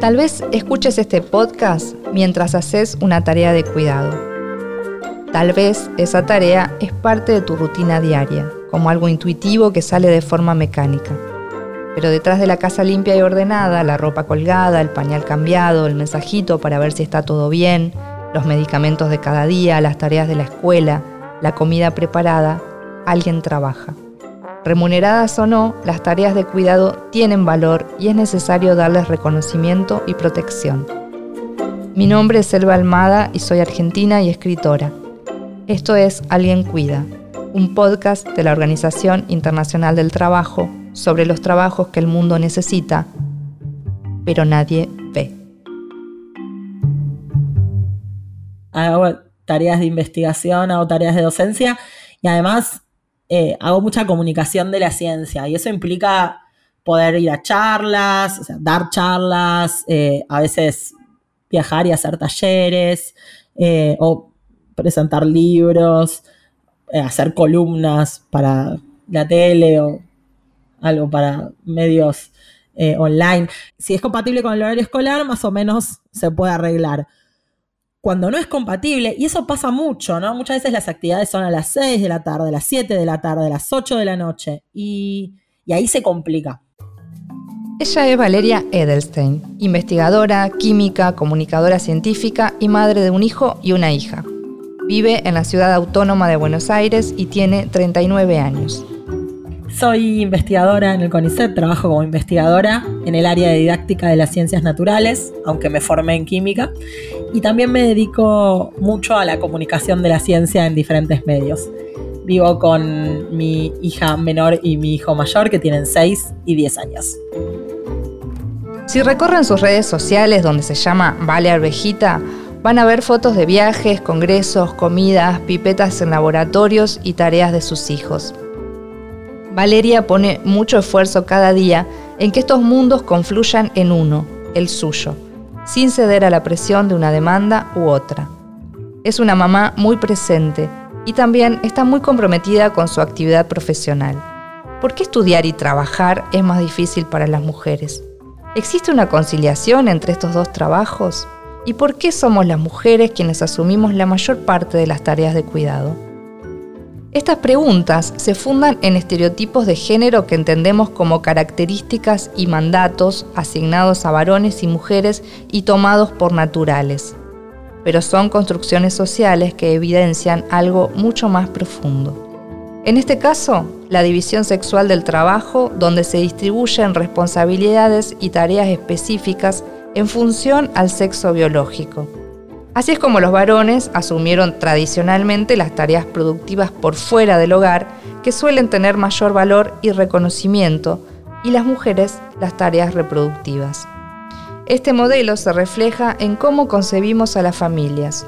Tal vez escuches este podcast mientras haces una tarea de cuidado. Tal vez esa tarea es parte de tu rutina diaria, como algo intuitivo que sale de forma mecánica. Pero detrás de la casa limpia y ordenada, la ropa colgada, el pañal cambiado, el mensajito para ver si está todo bien, los medicamentos de cada día, las tareas de la escuela, la comida preparada, alguien trabaja. Remuneradas o no, las tareas de cuidado tienen valor y es necesario darles reconocimiento y protección. Mi nombre es Elba Almada y soy argentina y escritora. Esto es Alguien Cuida, un podcast de la Organización Internacional del Trabajo sobre los trabajos que el mundo necesita, pero nadie ve. Hago tareas de investigación, hago tareas de docencia y además eh, hago mucha comunicación de la ciencia y eso implica poder ir a charlas, dar charlas, eh, a veces viajar y hacer talleres eh, o presentar libros, hacer columnas para la tele o algo para medios online. Si es compatible con el horario escolar, más o menos se puede arreglar cuando no es compatible, y eso pasa mucho, ¿no? Muchas veces las actividades son a las 6 de la tarde, a las 7 de la tarde, a las 8 de la noche, y, y ahí se complica. Ella es Valeria Edelstein, investigadora, química, comunicadora científica y madre de un hijo y una hija. Vive en la ciudad autónoma de Buenos Aires y tiene 39 años. Soy investigadora en el CONICET, trabajo como investigadora en el área de didáctica de las ciencias naturales, aunque me formé en química, y también me dedico mucho a la comunicación de la ciencia en diferentes medios. Vivo con mi hija menor y mi hijo mayor, que tienen 6 y 10 años. Si recorren sus redes sociales, donde se llama Vale Arvejita, van a ver fotos de viajes, congresos, comidas, pipetas en laboratorios y tareas de sus hijos. Valeria pone mucho esfuerzo cada día en que estos mundos confluyan en uno, el suyo, sin ceder a la presión de una demanda u otra. Es una mamá muy presente y también está muy comprometida con su actividad profesional. ¿Por qué estudiar y trabajar es más difícil para las mujeres? ¿Existe una conciliación entre estos dos trabajos? ¿Y por qué somos las mujeres quienes asumimos la mayor parte de las tareas de cuidado? Estas preguntas se fundan en estereotipos de género que entendemos como características y mandatos asignados a varones y mujeres y tomados por naturales, pero son construcciones sociales que evidencian algo mucho más profundo. En este caso, la división sexual del trabajo, donde se distribuyen responsabilidades y tareas específicas en función al sexo biológico. Así es como los varones asumieron tradicionalmente las tareas productivas por fuera del hogar, que suelen tener mayor valor y reconocimiento, y las mujeres las tareas reproductivas. Este modelo se refleja en cómo concebimos a las familias.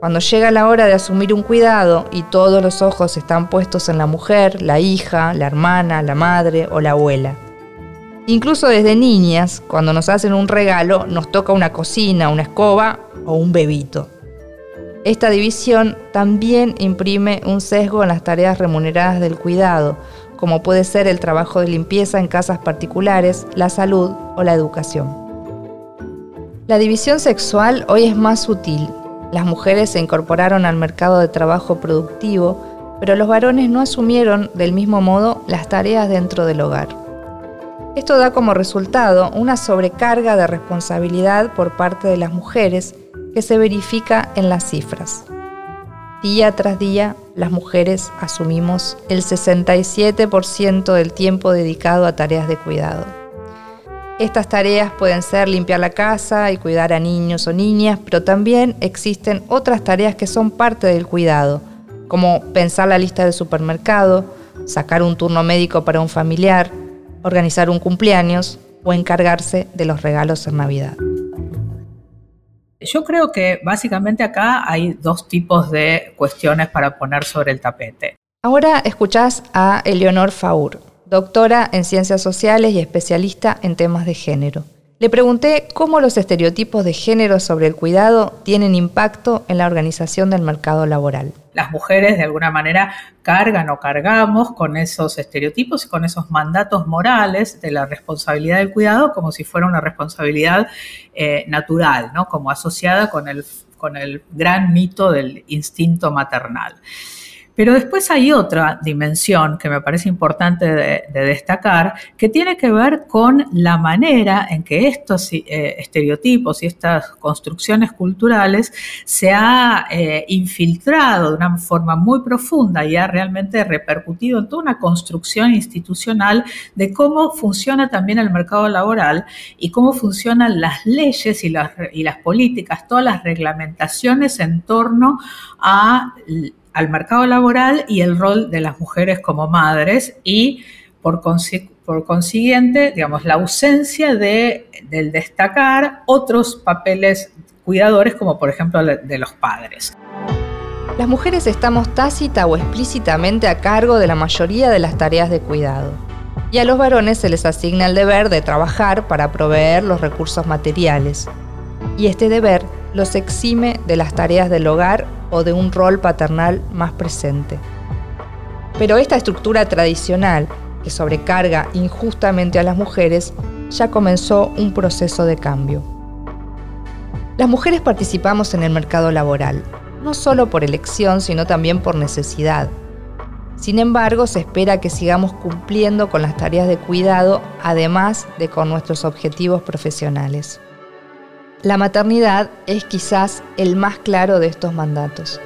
Cuando llega la hora de asumir un cuidado y todos los ojos están puestos en la mujer, la hija, la hermana, la madre o la abuela. Incluso desde niñas, cuando nos hacen un regalo, nos toca una cocina, una escoba o un bebito. Esta división también imprime un sesgo en las tareas remuneradas del cuidado, como puede ser el trabajo de limpieza en casas particulares, la salud o la educación. La división sexual hoy es más sutil. Las mujeres se incorporaron al mercado de trabajo productivo, pero los varones no asumieron del mismo modo las tareas dentro del hogar. Esto da como resultado una sobrecarga de responsabilidad por parte de las mujeres que se verifica en las cifras. Día tras día, las mujeres asumimos el 67% del tiempo dedicado a tareas de cuidado. Estas tareas pueden ser limpiar la casa y cuidar a niños o niñas, pero también existen otras tareas que son parte del cuidado, como pensar la lista del supermercado, sacar un turno médico para un familiar, organizar un cumpleaños o encargarse de los regalos en Navidad. Yo creo que básicamente acá hay dos tipos de cuestiones para poner sobre el tapete. Ahora escuchás a Eleonor Faur, doctora en ciencias sociales y especialista en temas de género. Le pregunté cómo los estereotipos de género sobre el cuidado tienen impacto en la organización del mercado laboral. Las mujeres de alguna manera cargan o cargamos con esos estereotipos y con esos mandatos morales de la responsabilidad del cuidado como si fuera una responsabilidad eh, natural, ¿no? como asociada con el, con el gran mito del instinto maternal. Pero después hay otra dimensión que me parece importante de, destacar, que tiene que ver con la manera en que estos eh, estereotipos y estas construcciones culturales se ha eh, infiltrado de una forma muy profunda y ha realmente repercutido en toda una construcción institucional de cómo funciona también el mercado laboral y cómo funcionan las leyes y las, y las políticas, todas las reglamentaciones en torno a al mercado laboral y el rol de las mujeres como madres y por, consiguiente, digamos, la ausencia de, del destacar otros papeles cuidadores como por ejemplo de los padres. Las mujeres estamos tácita o explícitamente a cargo de la mayoría de las tareas de cuidado. Y a los varones se les asigna el deber de trabajar para proveer los recursos materiales. Y este deber los exime de las tareas del hogar o de un rol paternal más presente. Pero esta estructura tradicional, que sobrecarga injustamente a las mujeres, ya comenzó un proceso de cambio. Las mujeres participamos en el mercado laboral, no solo por elección, sino también por necesidad. Sin embargo, se espera que sigamos cumpliendo con las tareas de cuidado, además de con nuestros objetivos profesionales. La maternidad es quizás el más claro de estos mandatos.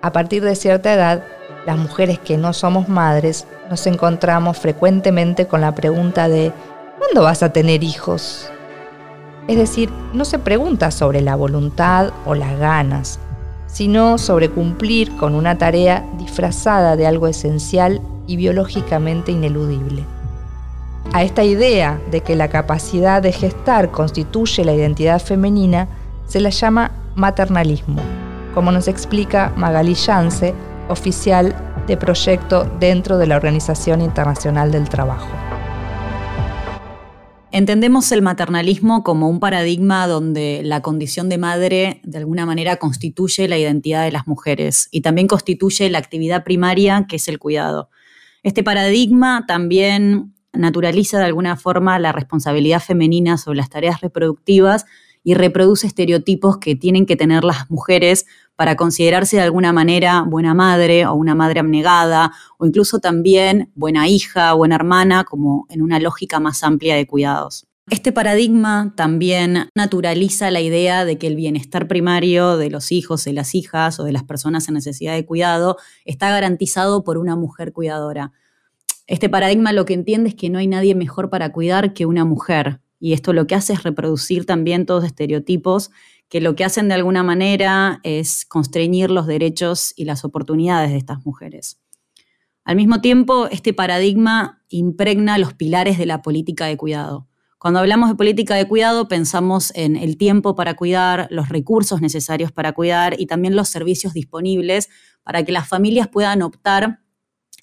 A partir de cierta edad, las mujeres que no somos madres nos encontramos frecuentemente con la pregunta de ¿cuándo vas a tener hijos? Es decir, no se pregunta sobre la voluntad o las ganas, sino sobre cumplir con una tarea disfrazada de algo esencial y biológicamente ineludible. A esta idea de que la capacidad de gestar constituye la identidad femenina se la llama maternalismo, como nos explica Magali Yance, oficial de proyecto dentro de la Organización Internacional del Trabajo. Entendemos el maternalismo como un paradigma donde la condición de madre de alguna manera constituye la identidad de las mujeres y también constituye la actividad primaria que es el cuidado. Este paradigma también naturaliza de alguna forma la responsabilidad femenina sobre las tareas reproductivas y reproduce estereotipos que tienen que tener las mujeres para considerarse de alguna manera buena madre o una madre abnegada o incluso también buena hija, buena hermana, como en una lógica más amplia de cuidados. Este paradigma también naturaliza la idea de que el bienestar primario de los hijos, de las hijas o de las personas en necesidad de cuidado está garantizado por una mujer cuidadora. Este paradigma lo que entiende es que no hay nadie mejor para cuidar que una mujer. Y esto lo que hace es reproducir también todos estereotipos que lo que hacen de alguna manera es constreñir los derechos y las oportunidades de estas mujeres. Al mismo tiempo, este paradigma impregna los pilares de la política de cuidado. Cuando hablamos de política de cuidado, pensamos en el tiempo para cuidar, los recursos necesarios para cuidar y también los servicios disponibles para que las familias puedan optar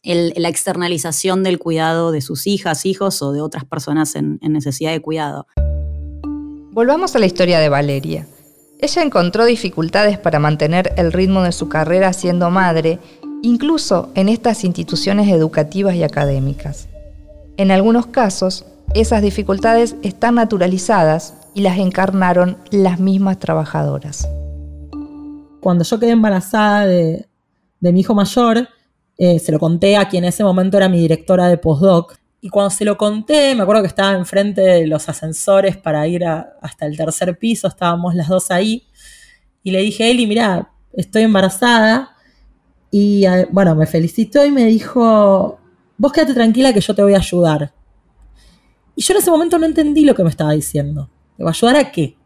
la externalización del cuidado de sus hijas, hijos o de otras personas en, en necesidad de cuidado. Volvamos a la historia de Valeria. Ella encontró dificultades para mantener el ritmo de su carrera siendo madre, incluso en estas instituciones educativas y académicas. En algunos casos, esas dificultades están naturalizadas y las encarnaron las mismas trabajadoras. Cuando yo quedé embarazada de, de mi hijo mayor, eh, se lo conté a quien en ese momento era mi directora de postdoc. Y cuando se lo conté, me acuerdo que estaba enfrente de los ascensores para ir hasta el tercer piso, estábamos las dos ahí. Y le dije a Eli, mira, estoy embarazada. Y eh, bueno, me felicitó y me dijo, vos quédate tranquila que yo te voy a ayudar. Y yo en ese momento no entendí lo que me estaba diciendo. ¿Me va a ayudar a qué?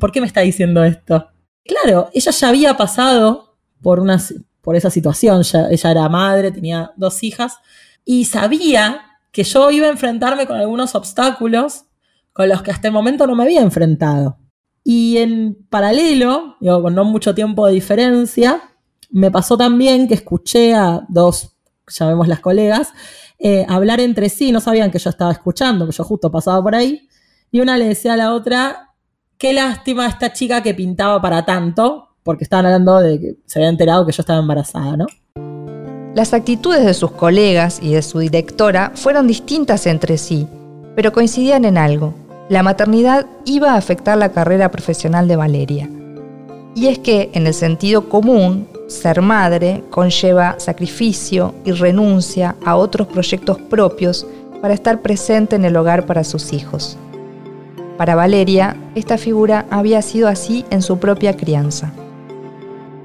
¿Por qué me está diciendo esto? Claro, ella ya había pasado por una, por esa situación. ella era madre, tenía dos hijas y sabía que yo iba a enfrentarme con algunos obstáculos con los que hasta el momento no me había enfrentado. Y en paralelo, digo, con no mucho tiempo de diferencia, me pasó también que escuché a dos, llamemos las colegas, eh, hablar entre sí, no sabían que yo estaba escuchando, que yo justo pasaba por ahí, y una le decía a la otra, qué lástima esta chica que pintaba para tanto, porque estaban hablando de que se había enterado que yo estaba embarazada, ¿no? Las actitudes de sus colegas y de su directora fueron distintas entre sí, pero coincidían en algo. La maternidad iba a afectar la carrera profesional de Valeria. Y es que, en el sentido común, ser madre conlleva sacrificio y renuncia a otros proyectos propios para estar presente en el hogar para sus hijos. Para Valeria, esta figura había sido así en su propia crianza.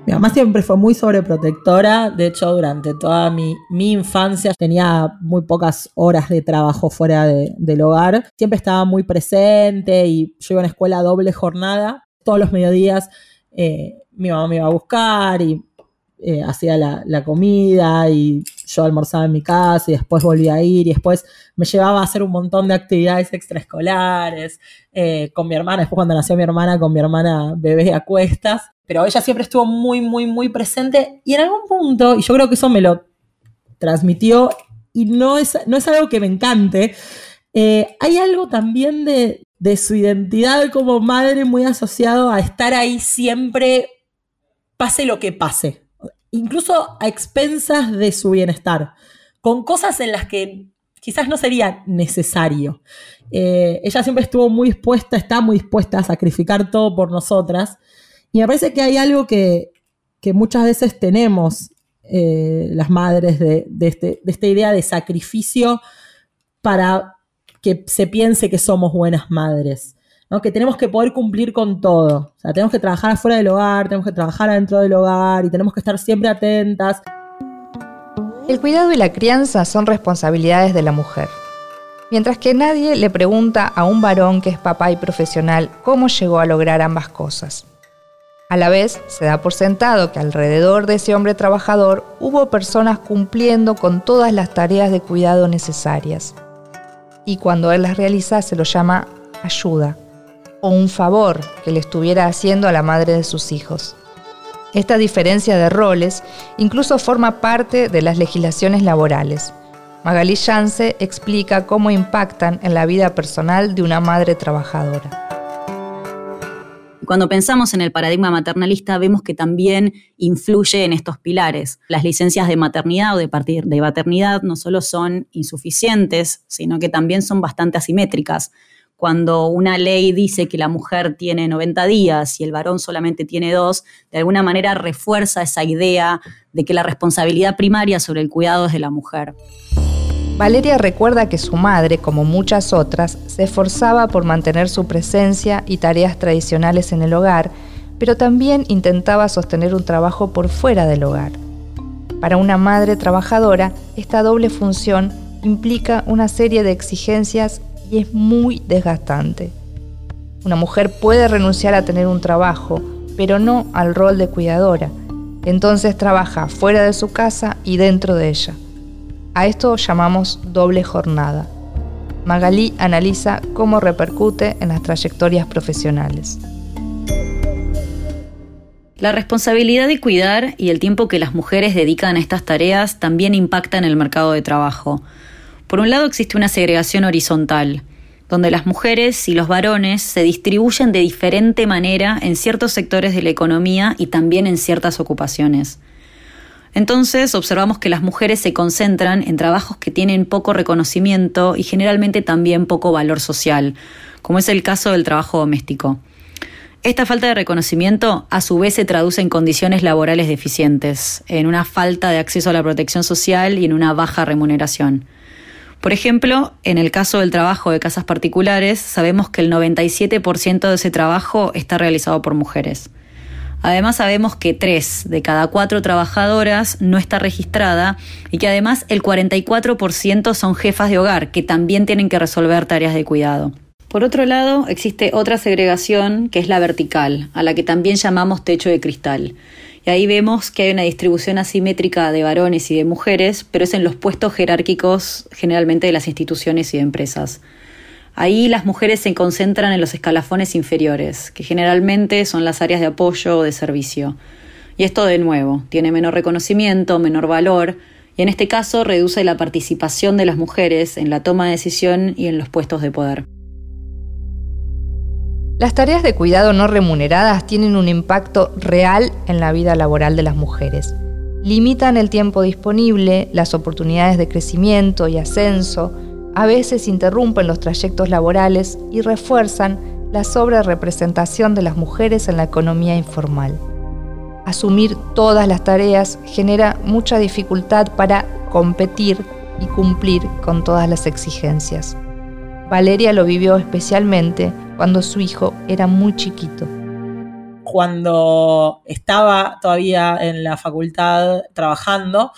Mi mamá siempre fue muy sobreprotectora, de hecho durante toda mi, infancia tenía muy pocas horas de trabajo fuera del hogar, siempre estaba muy presente y yo iba a una escuela doble jornada, todos los mediodías eh, mi mamá me iba a buscar y eh, hacía la, comida y yo almorzaba en mi casa y después volvía a ir y después me llevaba a hacer un montón de actividades extraescolares eh, con mi hermana, después cuando nació mi hermana, con mi hermana bebé a cuestas. Pero ella siempre estuvo muy, muy, muy presente y en algún punto, y yo creo que eso me lo transmitió y no es, no es algo que me encante, eh, hay algo también de, de su identidad como madre muy asociado a estar ahí siempre, pase lo que pase, incluso a expensas de su bienestar, con cosas en las que quizás no sería necesario. Eh, ella siempre estuvo muy dispuesta, está muy dispuesta a sacrificar todo por nosotras. Y me parece que hay algo que, muchas veces tenemos eh, las madres este, de, esta idea de sacrificio para que se piense que somos buenas madres. Que tenemos que poder cumplir con todo. O sea, tenemos que trabajar afuera del hogar, tenemos que trabajar adentro del hogar y tenemos que estar siempre atentas. El cuidado y la crianza son responsabilidades de la mujer. Mientras que nadie le pregunta a un varón que es papá y profesional cómo llegó a lograr ambas cosas. A la vez, se da por sentado que alrededor de ese hombre trabajador hubo personas cumpliendo con todas las tareas de cuidado necesarias. Y cuando él las realiza se lo llama ayuda o un favor que le estuviera haciendo a la madre de sus hijos. Esta diferencia de roles incluso forma parte de las legislaciones laborales. Magali Yance explica cómo impactan en la vida personal de una madre trabajadora. Cuando pensamos en el paradigma maternalista, vemos que también influye en estos pilares. Las licencias de maternidad o de, partir de paternidad no solo son insuficientes, sino que también son bastante asimétricas. Cuando una ley dice que la mujer tiene 90 días y el varón solamente tiene dos, de alguna manera refuerza esa idea de que la responsabilidad primaria sobre el cuidado es de la mujer. Valeria recuerda que su madre, como muchas otras, se esforzaba por mantener su presencia y tareas tradicionales en el hogar, pero también intentaba sostener un trabajo por fuera del hogar. Para una madre trabajadora, esta doble función implica una serie de exigencias y es muy desgastante. Una mujer puede renunciar a tener un trabajo, pero no al rol de cuidadora. Entonces trabaja fuera de su casa y dentro de ella. A esto llamamos doble jornada. Magalí analiza cómo repercute en las trayectorias profesionales. La responsabilidad de cuidar y el tiempo que las mujeres dedican a estas tareas también impacta en el mercado de trabajo. Por un lado existe una segregación horizontal, donde las mujeres y los varones se distribuyen de diferente manera en ciertos sectores de la economía y también en ciertas ocupaciones. Entonces observamos que las mujeres se concentran en trabajos que tienen poco reconocimiento y generalmente también poco valor social, como es el caso del trabajo doméstico. Esta falta de reconocimiento a su vez se traduce en condiciones laborales deficientes, en una falta de acceso a la protección social y en una baja remuneración. Por ejemplo, en el caso del trabajo de casas particulares, sabemos que el 97% de ese trabajo está realizado por mujeres. Además sabemos que tres de cada cuatro trabajadoras no está registrada y que además el 44% son jefas de hogar que también tienen que resolver tareas de cuidado. Por otro lado, existe otra segregación que es la vertical, a la que también llamamos techo de cristal. Y ahí vemos que hay una distribución asimétrica de varones y de mujeres, pero es en los puestos jerárquicos generalmente de las instituciones y de empresas. Ahí las mujeres se concentran en los escalafones inferiores, que generalmente son las áreas de apoyo o de servicio. Y esto de nuevo, tiene menor reconocimiento, menor valor, y en este caso reduce la participación de las mujeres en la toma de decisión y en los puestos de poder. Las tareas de cuidado no remuneradas tienen un impacto real en la vida laboral de las mujeres. Limitan el tiempo disponible, las oportunidades de crecimiento y ascenso, a veces interrumpen los trayectos laborales y refuerzan la sobrerepresentación de las mujeres en la economía informal. Asumir todas las tareas genera mucha dificultad para competir y cumplir con todas las exigencias. Valeria lo vivió especialmente cuando su hijo era muy chiquito. Cuando estaba todavía en la facultad trabajando,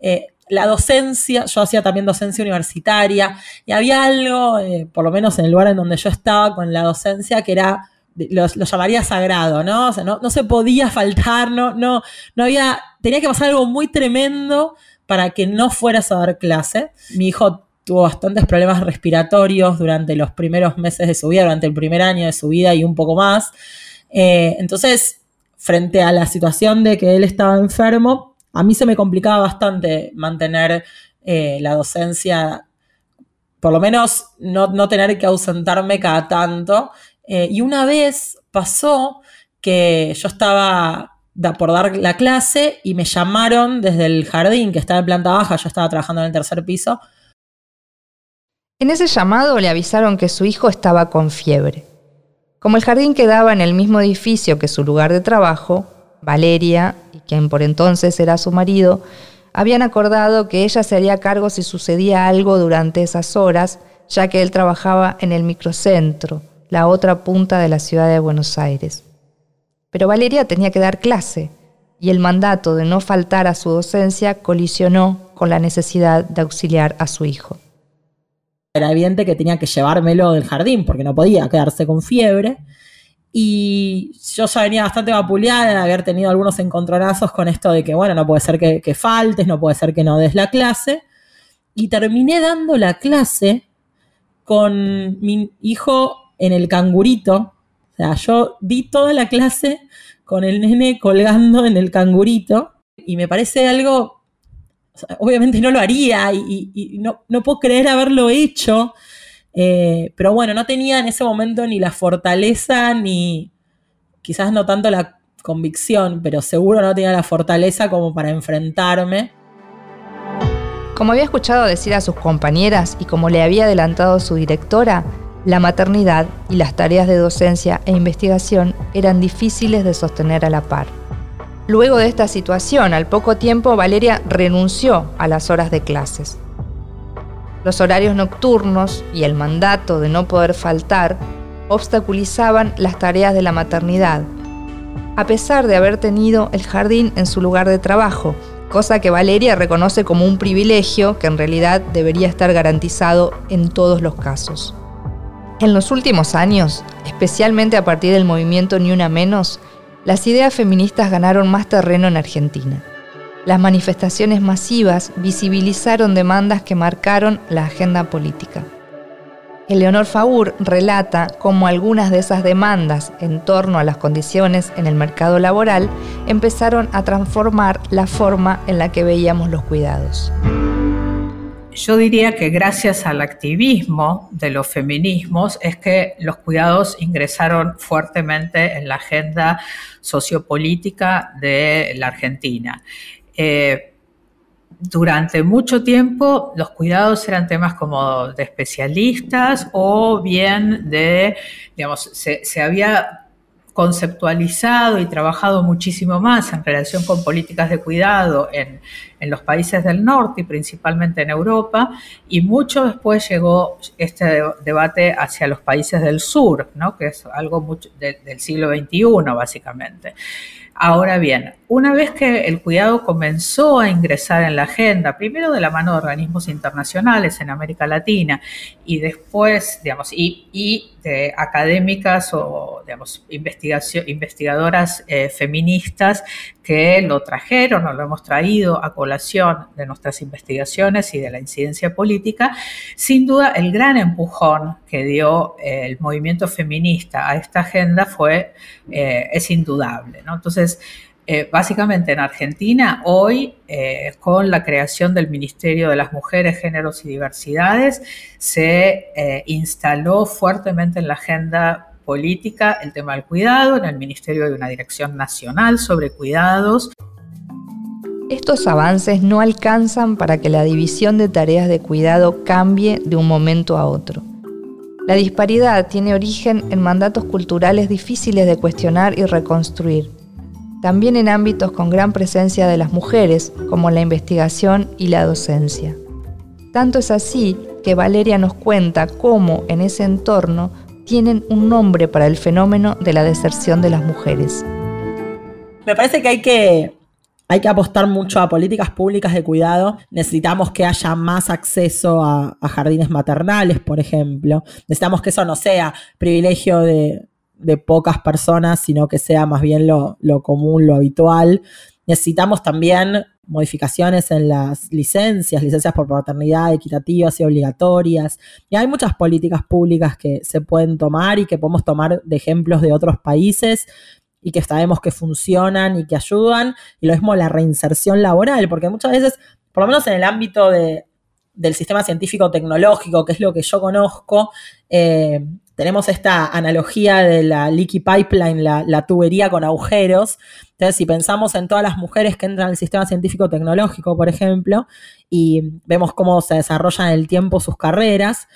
eh, la docencia, yo hacía también docencia universitaria, y había algo, eh, por lo menos en el lugar en donde yo estaba con la docencia, que era, lo, llamaría sagrado, ¿no? O sea, no, se podía faltar, no, no, no había, tenía que pasar algo muy tremendo para que no fueras a dar clase. Mi hijo tuvo bastantes problemas respiratorios durante los primeros meses de su vida, durante el primer año de su vida y un poco más. Eh, entonces, frente a la situación de que él estaba enfermo, a mí se me complicaba bastante mantener eh, la docencia, por lo menos no, tener que ausentarme cada tanto. Eh, y una vez pasó que yo estaba por dar la clase y me llamaron desde el jardín, que estaba en planta baja, yo estaba trabajando en el tercer piso, en ese llamado le avisaron que su hijo estaba con fiebre. Como el jardín quedaba en el mismo edificio que su lugar de trabajo, Valeria, y quien por entonces era su marido, habían acordado que ella se haría cargo si sucedía algo durante esas horas, ya que él trabajaba en el microcentro, la otra punta de la ciudad de Buenos Aires. Pero Valeria tenía que dar clase, y el mandato de no faltar a su docencia colisionó con la necesidad de auxiliar a su hijo era evidente que tenía que llevármelo del jardín porque no podía quedarse con fiebre. Y yo ya venía bastante vapuleada de haber tenido algunos encontronazos con esto de que, bueno, no puede ser que, que faltes, no puede ser que no des la clase. Y terminé dando la clase con mi hijo en el cangurito. O sea, yo di toda la clase con el nene colgando en el cangurito. Y me parece algo obviamente no lo haría y, no, puedo creer haberlo hecho, eh, pero bueno, no tenía en ese momento ni la fortaleza ni quizás no tanto la convicción, pero seguro no tenía la fortaleza como para enfrentarme. Como había escuchado decir a sus compañeras y como le había adelantado su directora, la maternidad y las tareas de docencia e investigación eran difíciles de sostener a la par. Luego de esta situación, al poco tiempo, Valeria renunció a las horas de clases. Los horarios nocturnos y el mandato de no poder faltar obstaculizaban las tareas de la maternidad, a pesar de haber tenido el jardín en su lugar de trabajo, cosa que Valeria reconoce como un privilegio que en realidad debería estar garantizado en todos los casos. En los últimos años, especialmente a partir del movimiento Ni Una Menos, las ideas feministas ganaron más terreno en Argentina. Las manifestaciones masivas visibilizaron demandas que marcaron la agenda política. Eleonor Faur relata cómo algunas de esas demandas en torno a las condiciones en el mercado laboral empezaron a transformar la forma en la que veíamos los cuidados. Yo diría que gracias al activismo de los feminismos es que los cuidados ingresaron fuertemente en la agenda sociopolítica de la Argentina. Eh, durante mucho tiempo los cuidados eran temas como de especialistas o bien de, digamos, se, se había conceptualizado y trabajado muchísimo más en relación con políticas de cuidado en, los países del norte y principalmente en Europa, y mucho después llegó este debate hacia los países del sur, ¿no? que es algo mucho del siglo XXI básicamente. Ahora bien, una vez que el cuidado comenzó a ingresar en la agenda, primero de la mano de organismos internacionales en América Latina y después, digamos, y, de académicas o, digamos, investigadoras eh, feministas que lo trajeron o lo hemos traído a colación de nuestras investigaciones y de la incidencia política, sin duda el gran empujón que dio eh, el movimiento feminista a esta agenda fue, eh, es indudable. ¿no? Entonces, eh, básicamente en Argentina, hoy, con la creación del Ministerio de las Mujeres, Géneros y Diversidades, se instaló fuertemente en la agenda política el tema del cuidado, en el Ministerio hay una Dirección Nacional sobre Cuidados. Estos avances no alcanzan para que la división de tareas de cuidado cambie de un momento a otro. La disparidad tiene origen en mandatos culturales difíciles de cuestionar y reconstruir, también en ámbitos con gran presencia de las mujeres, como la investigación y la docencia. Tanto es así que Valeria nos cuenta cómo en ese entorno tienen un nombre para el fenómeno de la deserción de las mujeres. Me parece que hay que hay que apostar mucho a políticas públicas de cuidado. Necesitamos que haya más acceso a, jardines maternales, por ejemplo. Necesitamos que eso no sea privilegio de, pocas personas, sino que sea más bien lo, lo común, lo habitual. Necesitamos también modificaciones en las licencias, licencias por paternidad equitativas y obligatorias. Y hay muchas políticas públicas que se pueden tomar y que podemos tomar de ejemplos de otros países y que sabemos que funcionan y que ayudan, y lo mismo la reinserción laboral, porque muchas veces, por lo menos en el ámbito del sistema científico tecnológico, que es lo que yo conozco, eh, tenemos esta analogía de la leaky pipeline, la, tubería con agujeros. Entonces, si pensamos en todas las mujeres que entran al sistema científico tecnológico, por ejemplo, y vemos cómo se desarrollan en el tiempo sus carreras,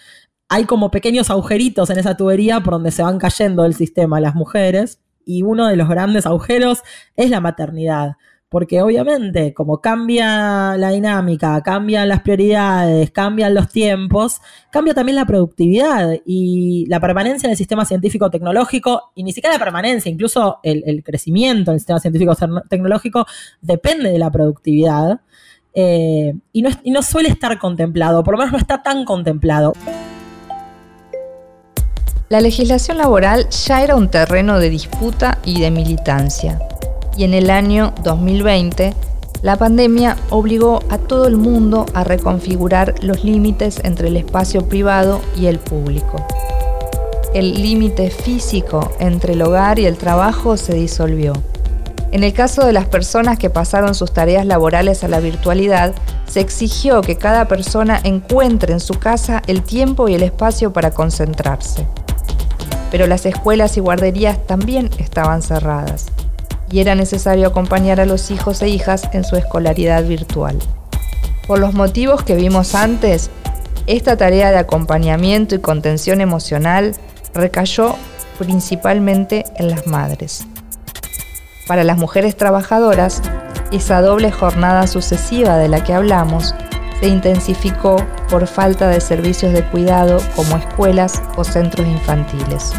hay como pequeños agujeritos en esa tubería por donde se van cayendo del sistema las mujeres y uno de los grandes agujeros es la maternidad. Porque obviamente, como cambia la dinámica, cambian las prioridades, cambian los tiempos, cambia también la productividad y la permanencia en el sistema científico-tecnológico, y ni siquiera la permanencia, incluso el, crecimiento en el sistema científico-tecnológico depende de la productividad. Eh, y no suele estar contemplado, por lo menos no está tan contemplado. La legislación laboral ya era un terreno de disputa y de militancia, y en el año 2020 la pandemia obligó a todo el mundo a reconfigurar los límites entre el espacio privado y el público. El límite físico entre el hogar y el trabajo se disolvió. En el caso de las personas que pasaron sus tareas laborales a la virtualidad, se exigió que cada persona encuentre en su casa el tiempo y el espacio para concentrarse pero las escuelas y guarderías también estaban cerradas y era necesario acompañar a los hijos e hijas en su escolaridad virtual. Por los motivos que vimos antes, esta tarea de acompañamiento y contención emocional recayó principalmente en las madres. Para las mujeres trabajadoras, esa doble jornada sucesiva de la que hablamos se intensificó por falta de servicios de cuidado como escuelas o centros infantiles.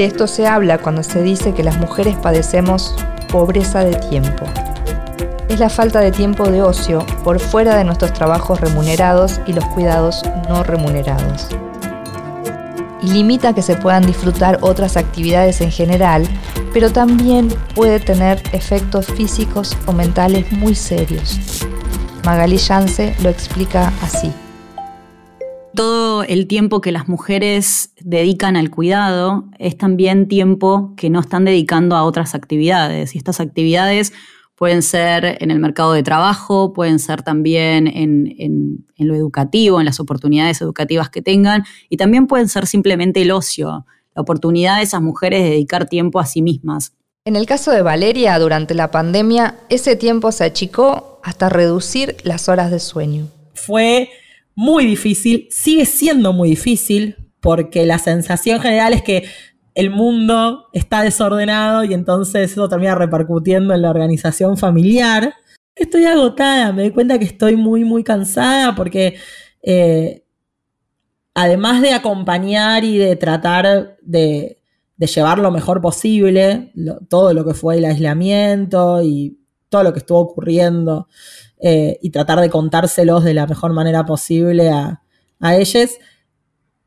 De esto se habla cuando se dice que las mujeres padecemos pobreza de tiempo. Es la falta de tiempo de ocio por fuera de nuestros trabajos remunerados y los cuidados no remunerados. Y limita que se puedan disfrutar otras actividades en general, pero también puede tener efectos físicos o mentales muy serios. Magali Yance lo explica así. Todo el tiempo que las mujeres dedican al cuidado es también tiempo que no están dedicando a otras actividades. Y estas actividades pueden ser en el mercado de trabajo, pueden ser también en, en, lo educativo, en las oportunidades educativas que tengan, y también pueden ser simplemente el ocio, la oportunidad de esas mujeres de dedicar tiempo a sí mismas. En el caso de Valeria, durante la pandemia, ese tiempo se achicó hasta reducir las horas de sueño. Fue muy difícil, sigue siendo muy difícil, porque la sensación general es que el mundo está desordenado y entonces eso termina repercutiendo en la organización familiar. Estoy agotada, me doy cuenta que estoy muy, muy cansada porque eh, además de acompañar y de tratar de, de llevar lo mejor posible, todo lo que fue el aislamiento y todo lo que estuvo ocurriendo eh, y tratar de contárselos de la mejor manera posible a, a ellos.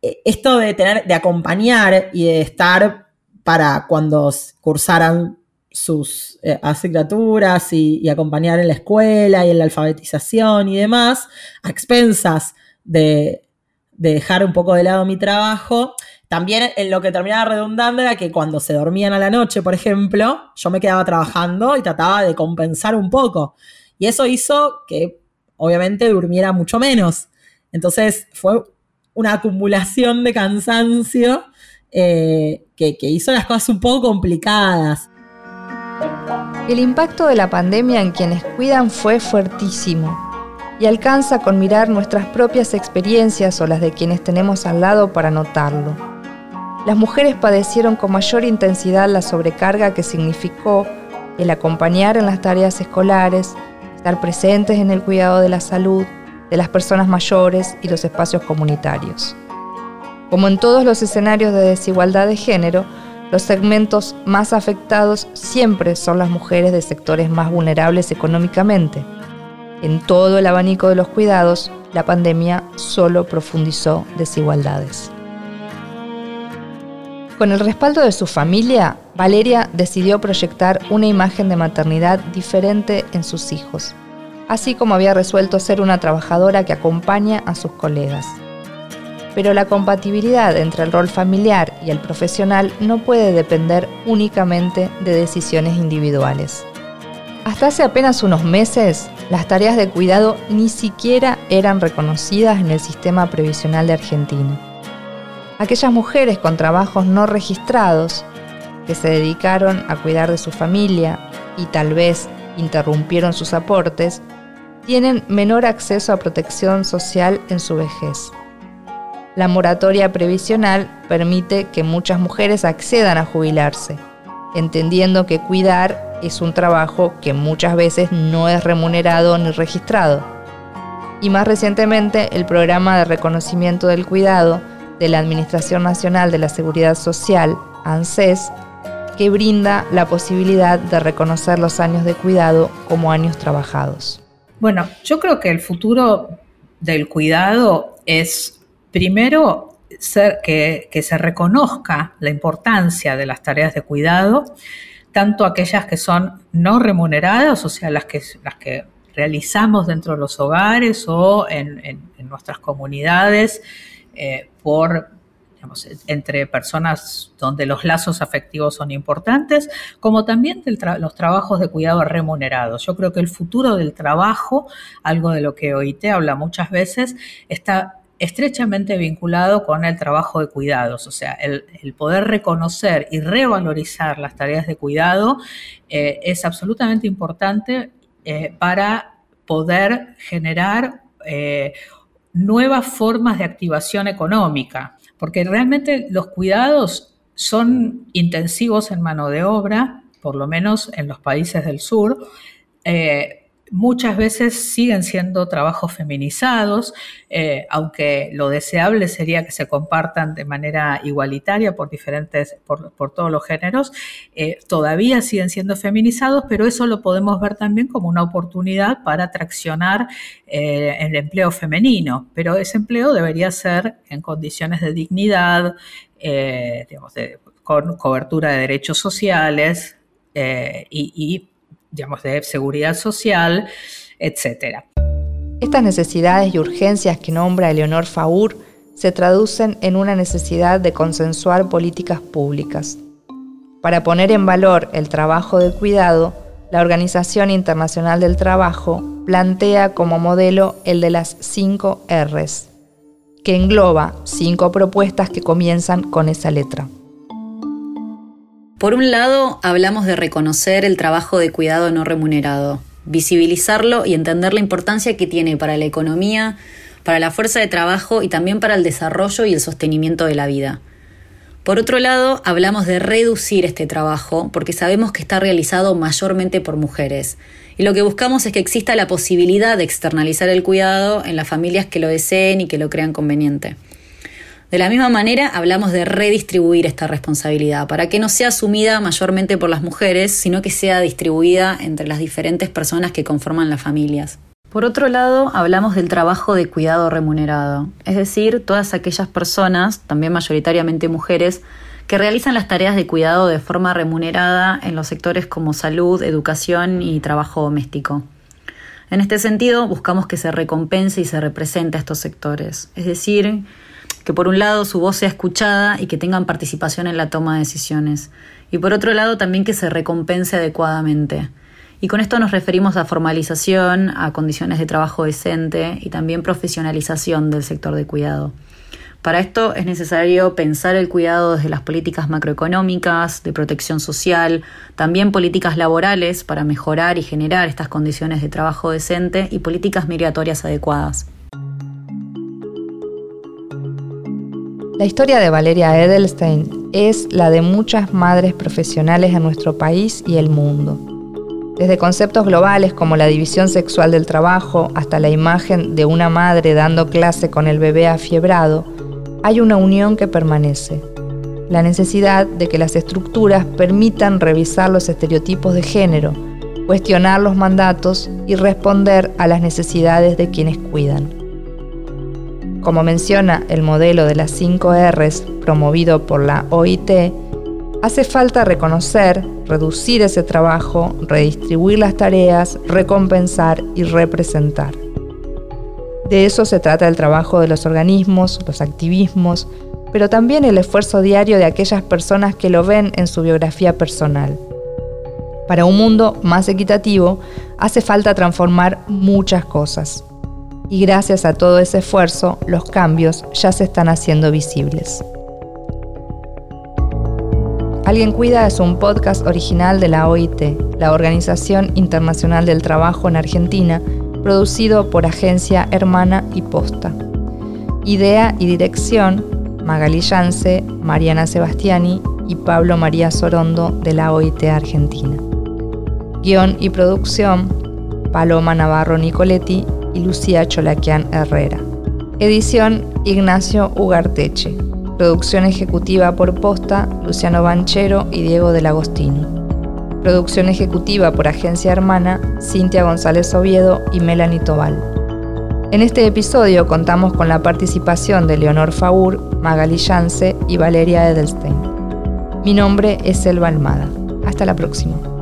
E, esto de tener, de acompañar y de estar para cuando cursaran sus eh, asignaturas y, acompañar en la escuela y en la alfabetización y demás, a expensas de, de dejar un poco de lado mi trabajo, también en lo que terminaba redundando era que cuando se dormían a la noche, por ejemplo, yo me quedaba trabajando y trataba de compensar un poco. Y eso hizo que obviamente durmiera mucho menos. Entonces fue una acumulación de cansancio eh, que, que hizo las cosas un poco complicadas. El impacto de la pandemia en quienes cuidan fue fuertísimo y alcanza con mirar nuestras propias experiencias o las de quienes tenemos al lado para notarlo. Las mujeres padecieron con mayor intensidad la sobrecarga que significó el acompañar en las tareas escolares, estar presentes en el cuidado de la salud, de las personas mayores y los espacios comunitarios. Como en todos los escenarios de desigualdad de género, los segmentos más afectados siempre son las mujeres de sectores más vulnerables económicamente. En todo el abanico de los cuidados, la pandemia solo profundizó desigualdades. Con el respaldo de su familia, Valeria decidió proyectar una imagen de maternidad diferente en sus hijos, así como había resuelto ser una trabajadora que acompaña a sus colegas. Pero la compatibilidad entre el rol familiar y el profesional no puede depender únicamente de decisiones individuales. Hasta hace apenas unos meses, las tareas de cuidado ni siquiera eran reconocidas en el sistema previsional de Argentina aquellas mujeres con trabajos no registrados que se dedicaron a cuidar de su familia y tal vez interrumpieron sus aportes, tienen menor acceso a protección social en su vejez. La moratoria previsional permite que muchas mujeres accedan a jubilarse, entendiendo que cuidar es un trabajo que muchas veces no es remunerado ni registrado. Y más recientemente, el programa de reconocimiento del cuidado de la Administración Nacional de la Seguridad Social, ANSES, que brinda la posibilidad de reconocer los años de cuidado como años trabajados. Bueno, yo creo que el futuro del cuidado es primero que, que se reconozca la importancia de las tareas de cuidado, tanto aquellas que son no remuneradas, o sea, las que, las que realizamos dentro de los hogares o en nuestras comunidades, eh, por entre personas donde los lazos afectivos son importantes, como también los trabajos de cuidado remunerados. Yo creo que el futuro del trabajo, algo de lo que OIT habla muchas veces, está estrechamente vinculado con el trabajo de cuidados, o sea, el, poder reconocer y revalorizar las tareas de cuidado eh, es absolutamente importante eh, para poder generar nuevas formas de activación económica, porque realmente los cuidados son intensivos en mano de obra, por lo menos en los países del sur. Eh, muchas veces siguen siendo trabajos feminizados, eh, aunque lo deseable sería que se compartan de manera igualitaria por diferentes, por, todos los géneros, eh, todavía siguen siendo feminizados, pero eso lo podemos ver también como una oportunidad para traccionar eh, el empleo femenino. Pero ese empleo debería ser en condiciones de dignidad, con cobertura de derechos sociales y digamos, de seguridad social, etc. Estas necesidades y urgencias que nombra Eleonor Faur se traducen en una necesidad de consensuar políticas públicas. Para poner en valor el trabajo de cuidado, la Organización Internacional del Trabajo plantea como modelo el de las 5 Rs, que engloba cinco propuestas que comienzan con esa letra. Por un lado, hablamos de reconocer el trabajo de cuidado no remunerado, visibilizarlo y entender la importancia que tiene para la economía, para la fuerza de trabajo y también para el desarrollo y el sostenimiento de la vida. Por otro lado, hablamos de reducir este trabajo porque sabemos que está realizado mayormente por mujeres y lo que buscamos es que exista la posibilidad de externalizar el cuidado en las familias que lo deseen y que lo crean conveniente. De la misma manera, hablamos de redistribuir esta responsabilidad para que no sea asumida mayormente por las mujeres, sino que sea distribuida entre las diferentes personas que conforman las familias. Por otro lado, hablamos del trabajo de cuidado remunerado, es decir, todas aquellas personas, también mayoritariamente mujeres, que realizan las tareas de cuidado de forma remunerada en los sectores como salud, educación y trabajo doméstico. En este sentido, buscamos que se recompense y se represente a estos sectores, es decir, que por un lado su voz sea escuchada y que tengan participación en la toma de decisiones, y por otro lado también que se recompense adecuadamente. Y con esto nos referimos a formalización, a condiciones de trabajo decente y también profesionalización del sector de cuidado. Para esto es necesario pensar el cuidado desde las políticas macroeconómicas, de protección social, también políticas laborales para mejorar y generar estas condiciones de trabajo decente y políticas migratorias adecuadas. La historia de Valeria Edelstein es la de muchas madres profesionales en nuestro país y el mundo. Desde conceptos globales como la división sexual del trabajo hasta la imagen de una madre dando clase con el bebé afiebrado, hay una unión que permanece. La necesidad de que las estructuras permitan revisar los estereotipos de género, cuestionar los mandatos y responder a las necesidades de quienes cuidan. Como menciona el modelo de las 5 Rs promovido por la OIT, hace falta reconocer, reducir ese trabajo, redistribuir las tareas, recompensar y representar. De eso se trata el trabajo de los organismos, los activismos, pero también el esfuerzo diario de aquellas personas que lo ven en su biografía personal. Para un mundo más equitativo hace falta transformar muchas cosas. Y gracias a todo ese esfuerzo, los cambios ya se están haciendo visibles. Alguien Cuida es un podcast original de la OIT, la Organización Internacional del Trabajo en Argentina, producido por Agencia Hermana y Posta. Idea y dirección, Magali Yance, Mariana Sebastiani y Pablo María Sorondo de la OIT Argentina. Guión y producción, Paloma Navarro Nicoletti y Lucía Cholaquian Herrera. Edición, Ignacio Ugarteche. Producción ejecutiva por Posta, Luciano Banchero y Diego del Agostino. Producción ejecutiva por Agencia Hermana, Cintia González Oviedo y Melanie Tobal. En este episodio contamos con la participación de Leonor Faur, Magali Yance y Valeria Edelstein. Mi nombre es Elba Almada. Hasta la próxima.